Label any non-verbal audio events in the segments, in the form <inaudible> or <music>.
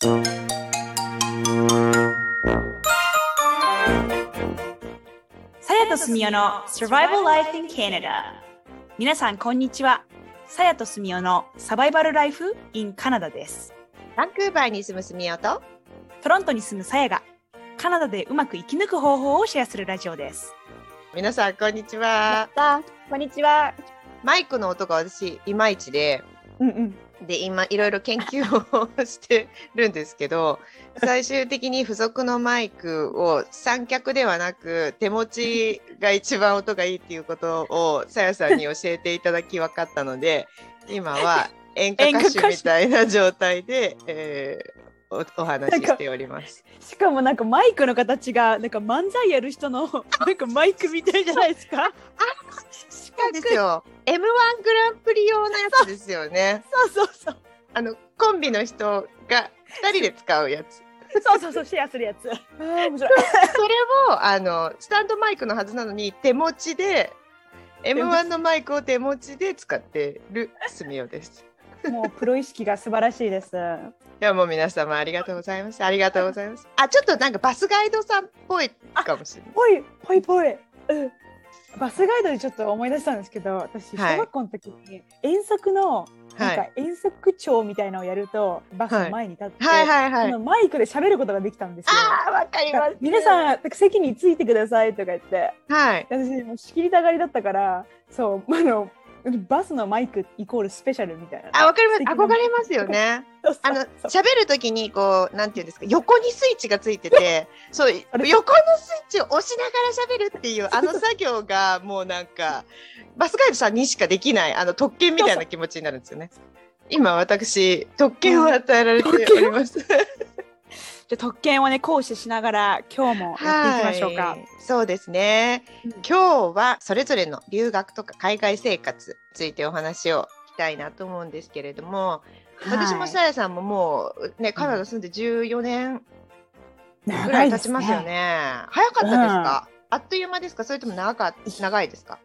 さやとすみおの Survival Life in Canada 皆さんこんにちは。さやとすみおのサバイバルライフ in カナダです。バンクーバーに住むすみおと。トロントに住むさやがカナダでうまく生き抜く方法をシェアするラジオです。皆さんこんにちは。たこんにちは。マイクの音が私いまいちでうんうんで今いろいろ研究をしてるんですけど <laughs> 最終的に付属のマイクを三脚ではなく手持ちが一番音がいいっていうことをさやさんに教えていただき分かったので今は演歌歌手みたいな状態で、えーおお話ししております。しかもなんかマイクの形がなんか漫才やる人の <laughs> なんかマイクみたいじゃないですか？そうですよ M1 グランプリ用のやつですよね。そうそうそうあのコンビの人が2人で使うやつ。そうそうそうシェアするやつ面白い <laughs> それをあのスタンドマイクのはずなのに手持ちで M1 のマイクを手持ちで使ってるすみおです。もうプロ意識が素晴らしいですいやもう皆様ありがとうございます。ありがとうございます。あちょっとなんかバスガイドさんっぽいかもしれない。ぽいぽいぽい、うん、バスガイドでちょっと思い出したんですけど私はい小学校の時に遠足のなんかはい遠足帳みたいなのをやるとバスの前に立って、はいはいはい。そのマイクで喋ることができたんですよ。ああわかります。皆さん席についてくださいとか言ってはい。私もう仕切りたがりだったからそうあのバスのマイクイコールスペシャルみたいな。あわかります。憧れますよね。<laughs> あの喋るときにこうなんていうんですか横にスイッチがついてて <laughs> そう横のスイッチを押しながら喋るっていうあの作業がもうなんかバスガイドさんにしかできないあの特権みたいな気持ちになるんですよね。今私特権を与えられております。じゃあ特権をね行使しながら今日もやっていきましょうか。はい。そうですね。うん。今日はそれぞれの留学とか海外生活についてお話を聞きたいなと思うんですけれども、私もさやさんももうねカナダ住んで14年はいぐらい経ちますよね。早かったですか、あっという間ですか？それとも長か長いですか？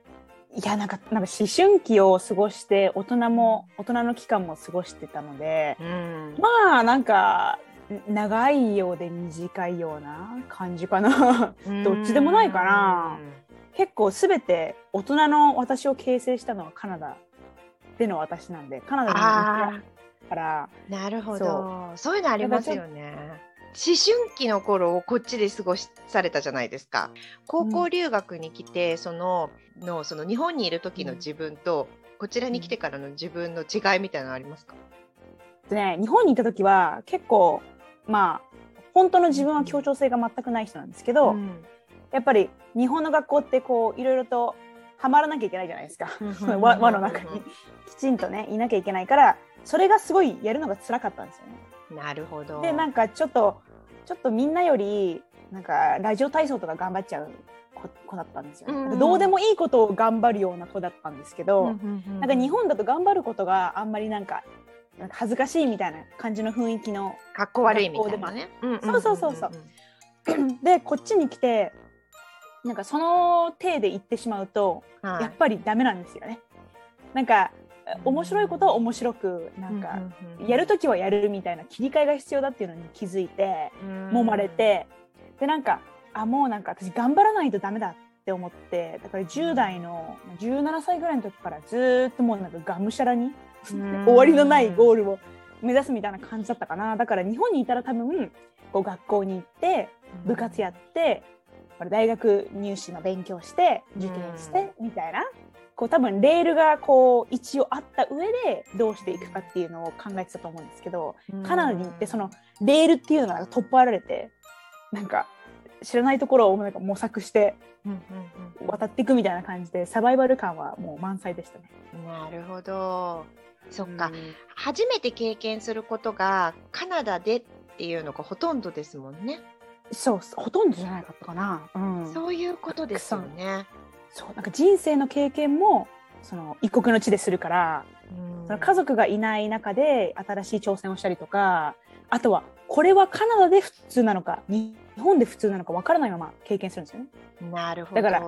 いやなんかなんか思春期を過ごして大人も大人の期間も過ごしてたのでうん。まあなんかん長いようで短いような感じかなどっちでもないかな結構すべて大人の私を形成したのはカナダでの私なんでカナダにあ行ったからあ、なるほそど。そういうのありますよね。思春期の頃をこっちで過ごしされたじゃないですか。高校留学に来て、そののその日本にいる時の自分と、こちらに来てからの自分の違いみたいなのありますか？でね日本にいた時は結構まあ本当の自分は協調性が全くない人なんですけど、ん。やっぱり日本の学校ってこういろいろとはまらなきゃいけないじゃないですか。<laughs> 輪輪の中に。きちんとねいなきゃいけないからそれがすごいやるのが辛かったんですよね。なるほど。でなんかちょっとちょっとみんなよりなんかラジオ体操とか頑張っちゃう子子だったんですよ、ね。うんどうでもいいことを頑張るような子だったんですけど、ん。なんか日本だと頑張ることがあんまりなんかなんか恥ずかしいみたいな感じの雰囲気のかっこ悪いみたいなね。そうそうそうそうでこっちに来てなんかその体で言ってしまうと、うん。はいやっぱりダメなんですよね。なんか面白いことは面白くなんか、やるときはやるみたいな切り替えが必要だっていうのに気づいて揉まれて、でなんかあもうなんか私頑張らないとダメだって思ってだから10代の17歳ぐらいの時からずーっともうなんかがむしゃらにうん <laughs> 終わりのないゴールを目指すみたいな感じだったかな。だから日本にいたら多分こう学校に行って部活やって大学入試の勉強して受験してみたいなこう多分レールがこう一応あった上でどうしていくかっていうのを考えてたと思うんですけどカナダに行ってそのレールっていうのが取っ払われてなんか知らないところをなんか模索して渡っていくみたいな感じでサバイバル感はもう満載でしたね。うんなるほど。そっか、うん初めて経験することがカナダでっていうのがほとんどですもんね。そうほとんどじゃないかったかな。うん、そういうことですよね。そうなんか人生の経験もその一国の地でするからうんその家族がいない中で新しい挑戦をしたりとかあとはこれはカナダで普通なのか日本で普通なのかわからないまま経験するんですよね。なるほど。だから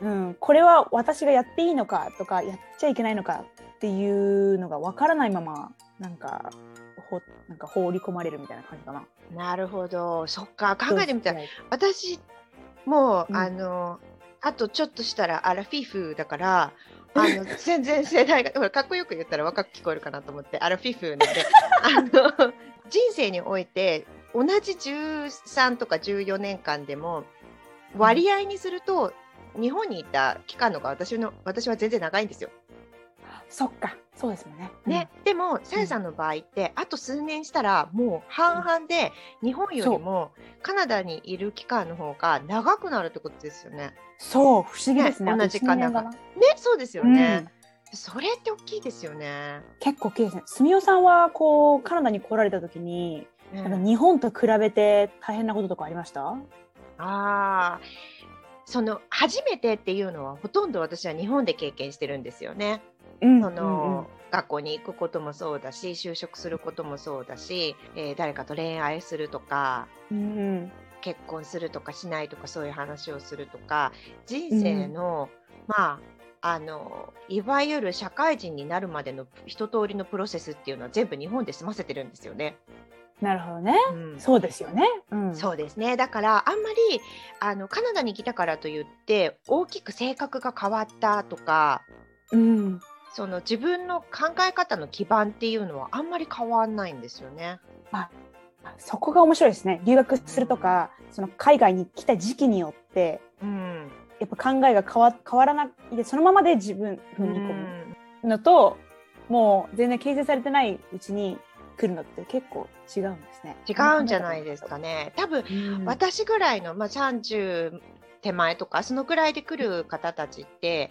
うん、これは私がやっていいのかとかやっちゃいけないのかっていうのがわからないままなんかほなんか放り込まれるみたいな感じかな。なるほど。そっか。考えてみたらら私もう、うん。あのあとちょっとしたらアラフィフだから <laughs> あの全然世代がほらかっこよく言ったら若く聞こえるかなと思ってアラフィフなんで。<laughs> あの人生において同じ13とか14年間でも割合にすると日本にいた期間のが私の私は全然長いんですよ。そっかそうですもんね。ね、でもさやさんの場合って、あと数年したらもう半々で日本よりもカナダにいる期間の方が長くなるってことですよね。そう不思議ですね。ね同じかな一年がなねそうですよね、それって大きいですよね。結構大きいですね。すみおさんはこうカナダに来られた時に、うんなんか日本と比べて大変なこととかありました？ああその初めてっていうのはほとんど私は日本で経験してるんですよね。うんその、学校に行くこともそうだし就職することもそうだし、えー誰かと恋愛するとかうんうん結婚するとかしないとかそういう話をするとか人生の、まああのいわゆる社会人になるまでの一通りのプロセスっていうのは全部日本で済ませてるんですよね。なるほどね。うんそうですよね。うん、そうですねだからあんまりあのカナダに来たからといって大きく性格が変わったとかうん。その自分の考え方の基盤っていうのはあんまり変わんないんですよね。そこが面白いですね。留学するとか、その海外に来た時期によって、うん、やっぱ考えが変わ変わらないで、そのままで自分踏み込むのと、もう全然形成されてないうちに来るのって結構違うんですね。違うんじゃないですかね。多分うん。私ぐらいの、まあ、30手前とかそのぐらいで来る方たちって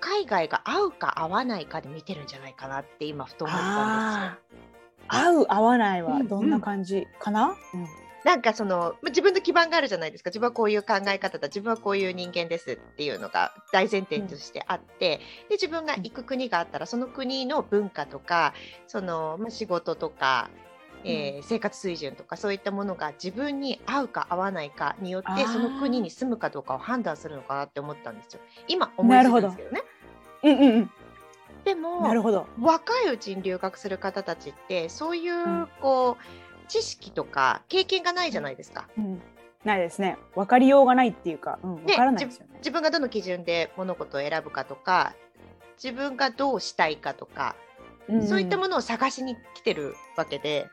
海外が合うか合わないかで見てるんじゃないかなって今ふと思ったんですよ。合う合わないはうんどんな感じかな？うん。なんかそのま自分の基盤があるじゃないですか。自分はこういう考え方だ。自分はこういう人間ですっていうのが大前提としてあって、で自分が行く国があったらその国の文化とかその、まあ、仕事とか、えー生活水準とかそういったものが自分に合うか合わないかによってその国に住むかどうかを判断するのかなって思ったんですよ。今思いついたんですけどね。うんうんうん。でもなるほど。若いうちに留学する方たちってそういう、うんこう知識とか経験がないじゃないですか。うん。ないですね。分かりようがないっていうか、うん、分からないですよね。自分がどの基準で物事を選ぶかとか自分がどうしたいかとか、そういったの。ものを探しに来てるわけで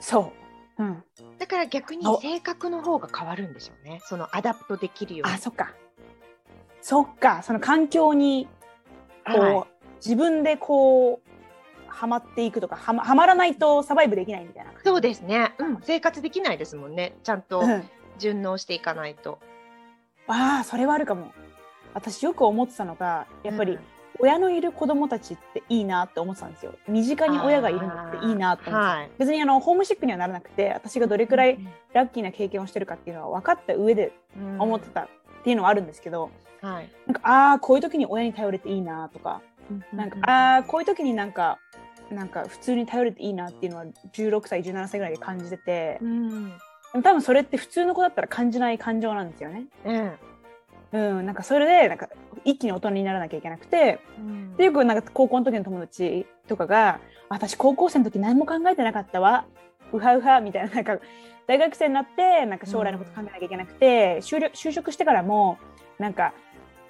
そう。うん。だから逆に性格の方が変わるんでしょうねその adapt できるように。あ、そっか。そっか。その環境にこう、はい自分でこうはまっていくとかはまはまらないとサバイブできないみたいな。そうですね、うん、生活できないですもんねちゃんとうん。順応していかないと。ああ、それはあるかも。私よく思ってたのが、やっぱりうん親のいる子供たちっていいなって思ってたんですよ。身近に親がいるのっていいなって思ってた。はい。別にあのホームシックにはならなくて、私がどれくらいラッキーな経験をしてるかっていうのは分かった上でうん。思ってたっていうのはあるんですけど、はい。なんかああこういう時に親に頼れていいなとか、なんかああこういう時になんかなんか普通に頼れていいなっていうのは16歳17歳ぐらいで感じてて、うん。多分それって普通の子だったら感じない感情なんですよね。うんうん、なんかそれでなんか一気に大人にならなきゃいけなくて、うん。でよくなんか高校の時の友達とかが「私高校生の時何も考えてなかったわ。うはうは」みたいななんか大学生になってなんか将来のこと考えなきゃいけなくて、就職就職してからもなんか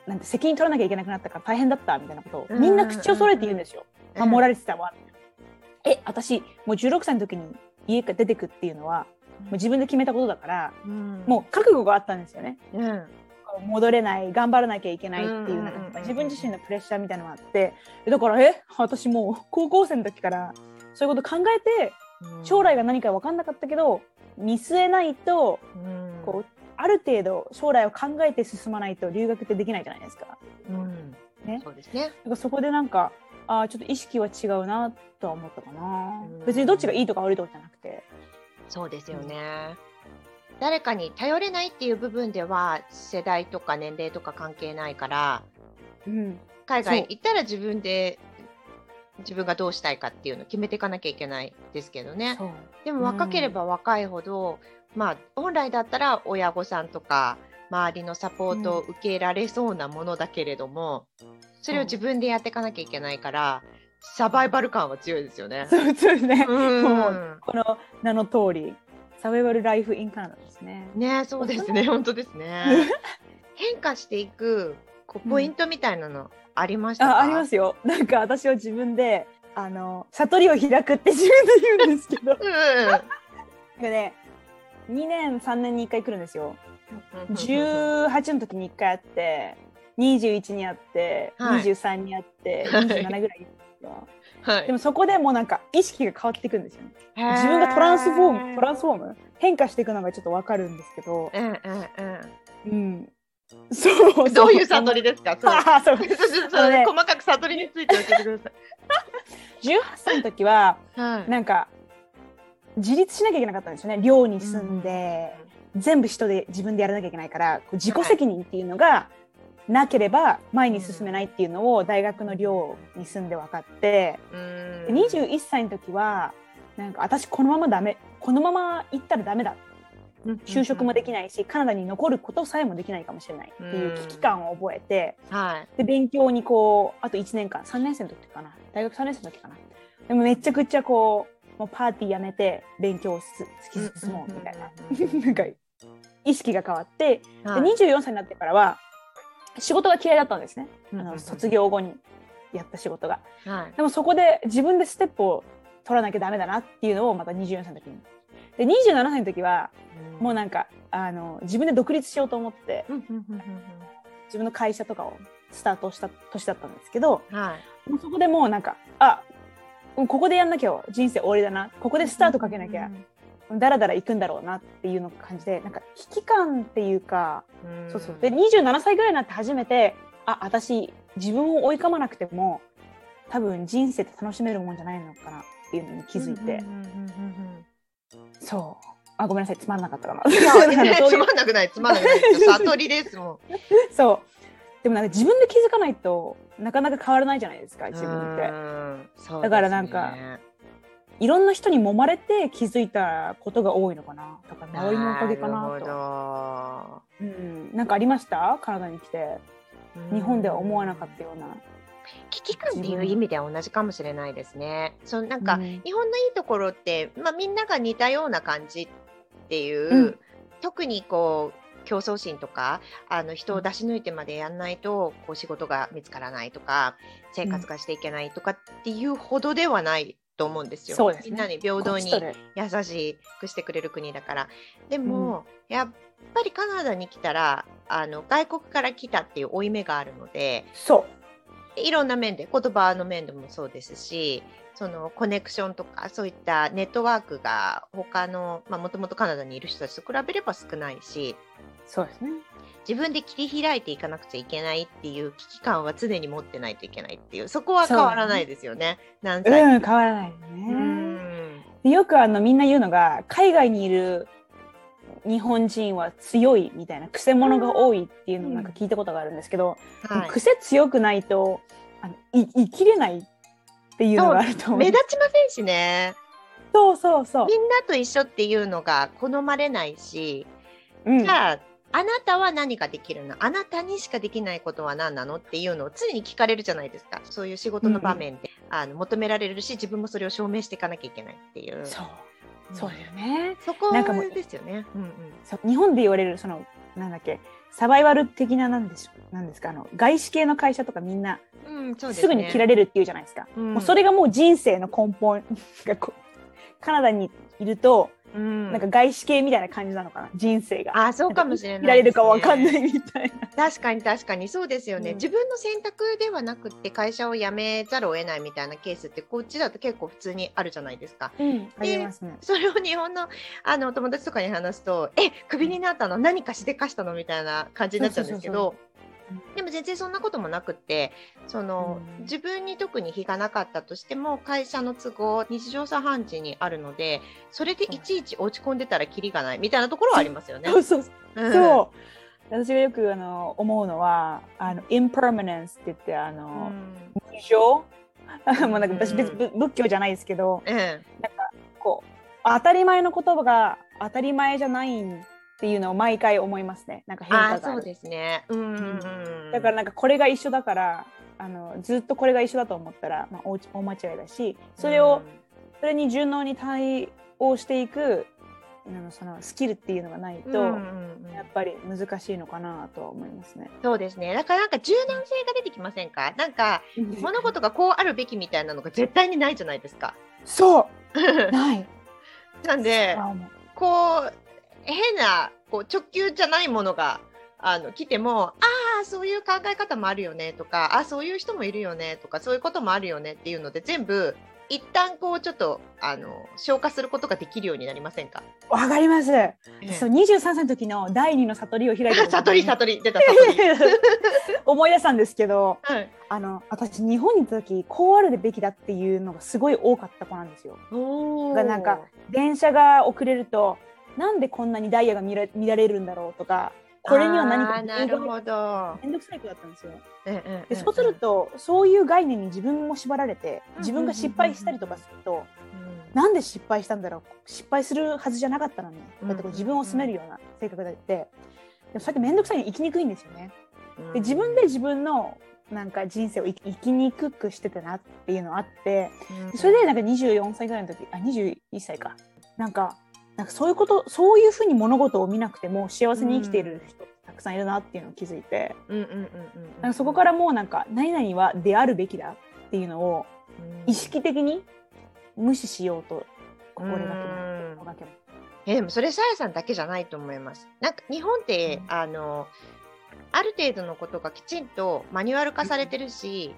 なんて責任取らなきゃいけなくなったから大変だったみたいなことをうんみんな口を揃えて言うんですよ。うん。守られてたわ。え私もう16歳の時に家から出てくっていうのはもう自分で決めたことだからうん。もう覚悟があったんですよね。うん戻れない頑張らなきゃいけないっていうなんか自分自身のプレッシャーみたいなのがあってだからえ私もう高校生の時からそういうこと考えて将来が何か分かんなかったけど見据えないとうん。こうある程度将来を考えて進まないと留学ってできないじゃないですか。うん。ね。そうですね。そこでなんかあーちょっと意識は違うなとは思ったかな。うん。別にどっちがいいとか悪いとかじゃなくて。そうですよね。誰かに頼れないっていう部分では世代とか年齢とか関係ないからうん。海外行ったら自分で自分がどうしたいかっていうのを決めていかなきゃいけないですけどね。でも若ければ若いほど、まあ本来だったら親御さんとか周りのサポートを受けられそうなものだけれども、それを自分でやっていかなきゃいけないからサバイバル感は強いですよね。そうそうですね。うん。もうこの名の通り、サバイバルライフインカナダですね。ねそうですね本当ですね。<laughs> 変化していくこうポイントみたいなのありましたか？あ、ありますよ。なんか私は自分で、あの悟りを開くって自分で言うんですけど、うんね、2年3年に1回来るんですよ。うん。18の時に1回あって、21にあって、はい23にあって、はい27ぐらい。はいでもそこでもうなんか意識が変わっていくんですよね。自分がトランスフォーム、トランスフォーム変化していくのがちょっとわかるんですけど、うんうんうん。うん。そう。どういう悟りですか？<laughs> そう <laughs> そね細かく悟りについて教えてくだ18歳の時は、さい。はい。なんか、自立しなきゃいけなかったんですよね。寮に住んで、全部人で自分でやらなきゃいけないから、自己責任っていうのがなければ前に進めないっていうのを大学の寮に住んで分かって、うん。で21歳の時は、なんか私このままダメ、このまま行ったらダメだ。就職もできい。ないし、カナダに残ることさえもできないかもしれないっていう危機感を覚えて、はい。で勉強にこうあと1年間3年生の時かな。大学3年生の時かな。でもめちゃくちゃこうもうパーティーやめて勉強をす突き進もうみたいな。うん <laughs> なんか意識が変わって、はい。で24歳になってからは仕事が嫌いだったんですね、あの卒業後にやった仕事が。はい。でもそこで自分でステップを取らなきゃダメだなっていうのをまた24歳の時に。で27歳の時はもうなんかあの自分で独立しようと思って自分の会社とかをスタートした年だったんですけど、うんはい。もうそこでもうなんかあうんここでやんなきゃ人生終わりだな。ここでスタートかけなきゃだらだら行くんだろうなっていうの感じでなんか危機感っていうか、うん。そうそう。で27歳ぐらいになって初めてあ私自分を追い込まなくても多分人生って楽しめるもんじゃないのかなっていうのに気づいて、そう。あごめんなさい。つまんなかったかな。<laughs> つまんなくない、つまんなくない。悟りですもん。<laughs> そう。でもなんか自分で気づかないとなかなか変わらないじゃないですか自分って。うん。そうですね。だからなんかいろんな人に揉まれて気づいたことが多いのかな。だから周りのおかげかなると。ほうん、なんかありました？カナダに来てど日本では思わなかったような。危機感っていう意味では同じかもしれないですね。そうなんか、うん日本のいいところって、まあ、みんなが似たような感じっていう、うん特にこう競争心とかあの人を出し抜いてまでやんないとこう仕事が見つからないとか生活がしていけないとかっていうほどではないと思うんですよ。そうですねみんなに平等に優しくしてくれる国だから。でも、やっぱりカナダに来たらあの外国から来たっていう負い目があるのでそいろんな面で言葉の面でもそうですしそのコネクションとかそういったネットワークが他のもともとカナダにいる人たちと比べれば少ないしうそうですね。自分で切り開いていかなくちゃいけないっていう危機感は常に持ってないといけないっていうそこは変わらないですよね。何う歳ん変わらないね。よくあのみんな言うのが海外にいる日本人は強いみたいな癖者が多いっていうのをなんか聞いたことがあるんですけど、はい。癖強くないとあのい生きれないっていうのがあると思う。目立ちませんしね。そうそうそう。みんなと一緒っていうのが好まれないし、うん。じゃああなたは何ができるの？あなたにしかできないことは何なの？っていうのを常に聞かれるじゃないですか。そういう仕事の場面で、あの求められるし自分もそれを証明していかなきゃいけないっていう。そう。うん。そうだよね。そこですよね。うんうん。そう日本で言われるそのなんだっけサバイバル的ななんでしょなんですか？あの外資系の会社とかみんなうん、そうですすぐに切られるっていうじゃないですか。うん。もうそれがもう人生の根本カナダにいると、うんなんか外資系みたいな感じなのかな人生が。あそうかもしれない切られるかわかんないみたいな。確かに確かにそうですよね、うん自分の選択ではなくって会社を辞めざるを得ないみたいなケースってこっちだと結構普通にあるじゃないですか。うん、ありますね。それを日本のあの友達とかに話すと「えクビになったの？何かしでかしたの?」みたいな感じになっちゃうんですけどでも全然そんなこともなくってその、うん。自分に特に非がなかったとしても会社の都合日常茶飯事にあるのでそれでいちいち落ち込んでたらキリがないみたいなところはありますよね。<laughs> そうそう私がよくあの思うのはあの impermanence って言ってあうの、ん。無常？<laughs> もうなんか私別に仏教じゃないですけど、うんこう当たり前の言葉が当たり前じゃないっていうのを毎回思いますね。なんか変あ化がそうですね。うんうんうん、だからなんかこれが一緒だからあのずっとこれが一緒だと思ったら、まあ、大大間違いだしそれを、それに順応に対応していくあのそのスキルっていうのがないと、やっぱり難しいのかなとは思いますね。そうですね。だからなんか柔軟性が出てきませんか？なんか物事がこうあるべきみたいなのが絶対にないじゃないですか。そう <laughs> ない。なんでこう変なこう直球じゃないものがあの来てもああそういう考え方もあるよねとかあそういう人もいるよねとかそういうこともあるよねっていうので全部一旦こうちょっとあの消化することができるようになりませさんか？わかります。えそう23歳の時の第二の悟りを開いた時に <laughs> 悟り悟り出た悟り。<laughs> 思い出したんですけどはい。あの私日本に行った時こうあるべきだっていうのがすごい多かった子なんですよ。なんか電車が遅れるとなんでこんなにダイヤが乱れ乱れるんだろうとかこれには何かあーなるほど。めんどくさい子だったんですよ。でそうするとそういう概念に自分も縛られて自分が失敗したりとかするとうん。なんで失敗したんだろう？失敗するはずじゃなかったのにうんだってこう自分を責めるような性格だって。でもそうやって面倒くさいに生きにくいんですよね。で自分で自分のなんか人生を生きにくくしてたなっていうのがあってそれでなんか24歳ぐらいの時あ21歳か。なんかなんかそういうことそういうふうに物事を見なくても幸せに生きている人たくさんいるなっていうのを気づいて。うんうんうんうんなんかそこからもうなんか何々はであるべきだっていうのを意識的に無視しようと心がけます心がけ。えでもそれさやさんだけじゃないと思います。なんか日本って、あのある程度のことがきちんとマニュアル化されてるし、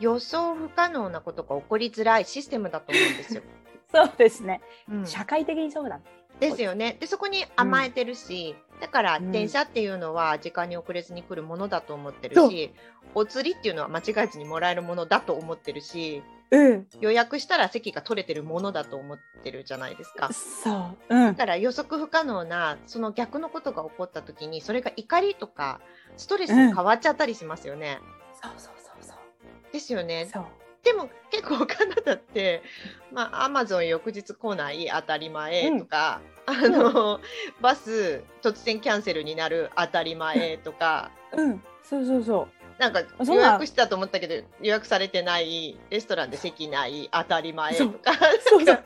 予想不可能なことが起こりづらいシステムだと思うんですよ。<laughs> そうですね、うん社会的にそうだ。ですよね。でそこに甘えてるし、だからうん電車っていうのは時間に遅れずに来るものだと思ってるそうし、お釣りっていうのは間違えずにもらえるものだと思ってるし、うん、予約したら席が取れてるものだと思ってるじゃないですか。そう、うんだ、から予測不可能なその逆のことが起こった時にそれが怒りとかストレスに変わっちゃったりしますよね。そうそうそうそう。ですよね。そう。でも結構カナダって、まあ、アマゾン翌日来ない当たり前とか、あのバス突然キャンセルになる当たり前とか。うん、そうそうそう。なんか予約したと思ったけど予約されてないレストランで席ない当たり前とかそうそう。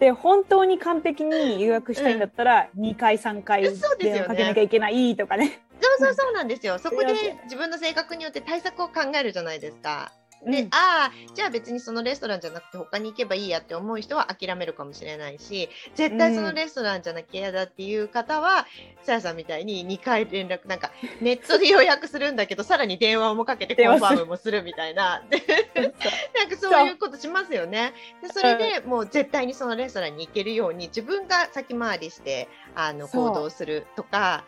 で本当に完璧に予約したいんだったら、2回3回電話かけなきゃいけないとかね。そうそうそうなんですよ。<laughs> そこで自分の性格によって対策を考えるじゃないですか。で、うん。ああ、じゃあ別にそのレストランじゃなくて他に行けばいいやって思う人は諦めるかもしれないし、絶対そのレストランじゃなきゃ嫌だっていう方は、さやさんみたいに2回連絡、なんかネットで予約するんだけど、さらに電話もかけてコンファームもするみたいな。でなんかそういうことしますよね。でそれでもう絶対にそのレストランに行けるように自分が先回りしてあのそう。行動するとか、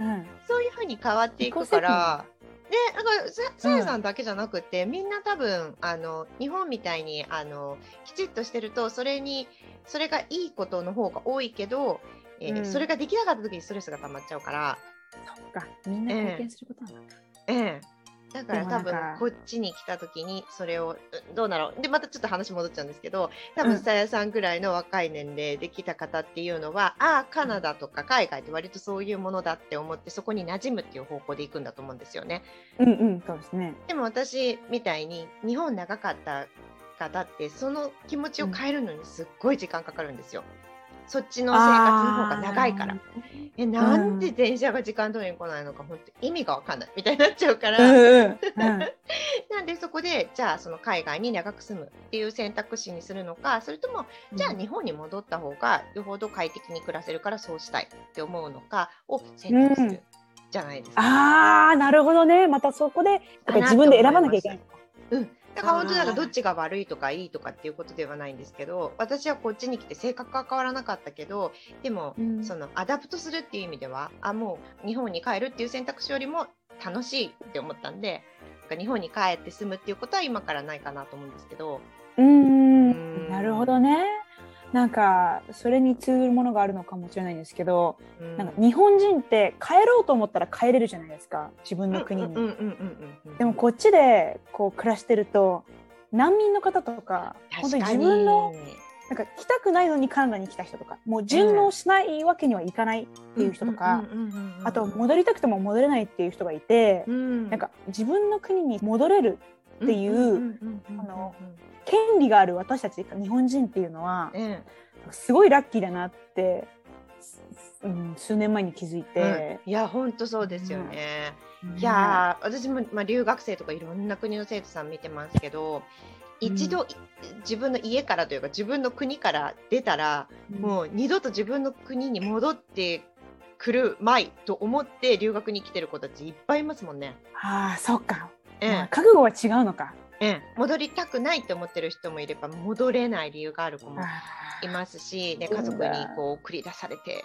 うん、そういうふうに変わっていくから。で、だからささやさんだけじゃなくて、みんな多分あの日本みたいにあのきちっとしてるとそれにそれがいいことの方が多いけど、えーうん。それができなかった時にストレスが溜まっちゃうから、そっか、みんな経験することなんだ。ええだから多分こっちに来た時にそれをうんどうだろうでまたちょっと話戻っちゃうんですけど多うん分さやさんぐらいの若い年齢で来た方っていうのは、ああカナダとか海外って割とそういうものだって思ってそこに馴染むっていう方向で行くんだと思うんですよね。うんうん、そうですね。でも私みたいに日本長かった方ってその気持ちを変えるのにすっごい時間かかるんですよ。そっちの生活の方が長いから。えなんで電車が時間通りに来ないのか本当意味がわかんないみたいになっちゃうから。うんうんうん。<laughs> なんでそこでじゃあその海外に長く住むっていう選択肢にするのかそれともじゃあ日本に戻った方がよほど快適に暮らせるからそうしたいって思うのかを選択すうんるじゃないですか。ああ、なるほどね。またそこで、自分で選ばなきゃいけない。うん、だから本当なんかどっちが悪いとかいいとかっていうことではないんですけど私はこっちに来て性格は変わらなかったけどでも、うんその adapt するっていう意味ではあもう日本に帰るっていう選択肢よりも楽しいって思ったんでなんか日本に帰って住むっていうことは今からないかなと思うんですけど。うーんうんなるほどね。なんかそれに通ずるものがあるのかもしれないんですけど、うん。なんか日本人って帰ろうと思ったら帰れるじゃないですか自分の国に。でもこっちでこう暮らしてると難民の方とか本当に自分のなんか来たくないのにカナダに来た人とかもう順応しないわけにはいかないっっていう人とか、あと戻りたくても戻れないっていう人がいて、うん。なんか自分の国に戻れるっていう権利がある私たち日本人っていうのはうんすごいラッキーだなって、うん、数年前に気づいて、いや本当そうですよね。いや私も、まあ、留学生とかいろんな国の生徒さん見てますけど一度、自分の家からというか自分の国から出たらもう二度と自分の国に戻ってくるまいと思って留学に来てる子たちいっぱいいますもんね。ああそっか、えまあ覚悟は違うのか。ええ。え戻りたくないって思ってる人もいれば戻れない理由がある子もあいますし、ね、家族にこう送り出されて。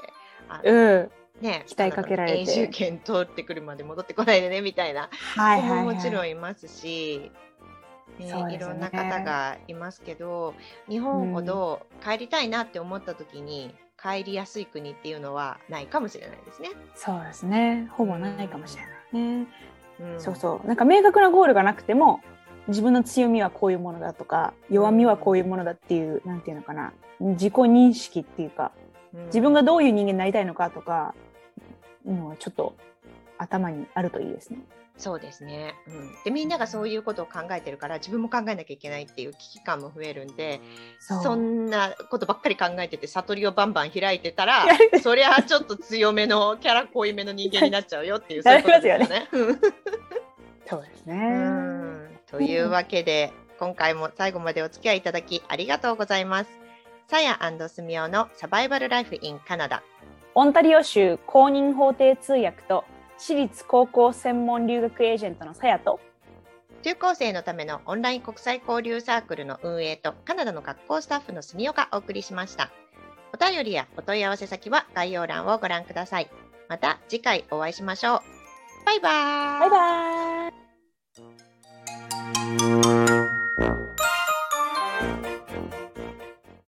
あーうん。ね、期待かけられて。永住権通ってくるまで戻ってこないでねみたいなはい子ももちろんいますし、ねね。いろんな方がいますけど日本ほど帰りたいなって思った時に帰りやすい国っていうのはないかもしれないですね。そうですね。ほぼないかもしれないね、うん。そうそう。なんか明確なゴールがなくても自分の強みはこういうものだとか弱みはこういうものだっていう、なんていうのかな。自己認識っていうかうん。自分がどういう人間になりたいのかとかのはちょっと頭にあるといいですね。そうですね、うん、でみんながそういうことを考えてるから自分も考えなきゃいけないっていう危機感も増えるんでそんなことばっかり考えてて悟りをバンバン開いてたら <laughs> そりゃちょっと強めのキャラ濃いめの人間になっちゃうよっていうそういうよことですよね。<laughs> そうですね。うんというわけで今回も最後までお付き合いいただきありがとうございます。さやすみおのサバイバルライフインカナダオンタリオ州公認法廷通訳と私立高校専門留学エージェントのさやと。中高生のためのオンライン国際交流サークルの運営とカナダの学校スタッフの住岡がお送りしました。お便りやお問い合わせ先は概要欄をご覧ください。また次回お会いしましょう。バイバイ。バイバイ。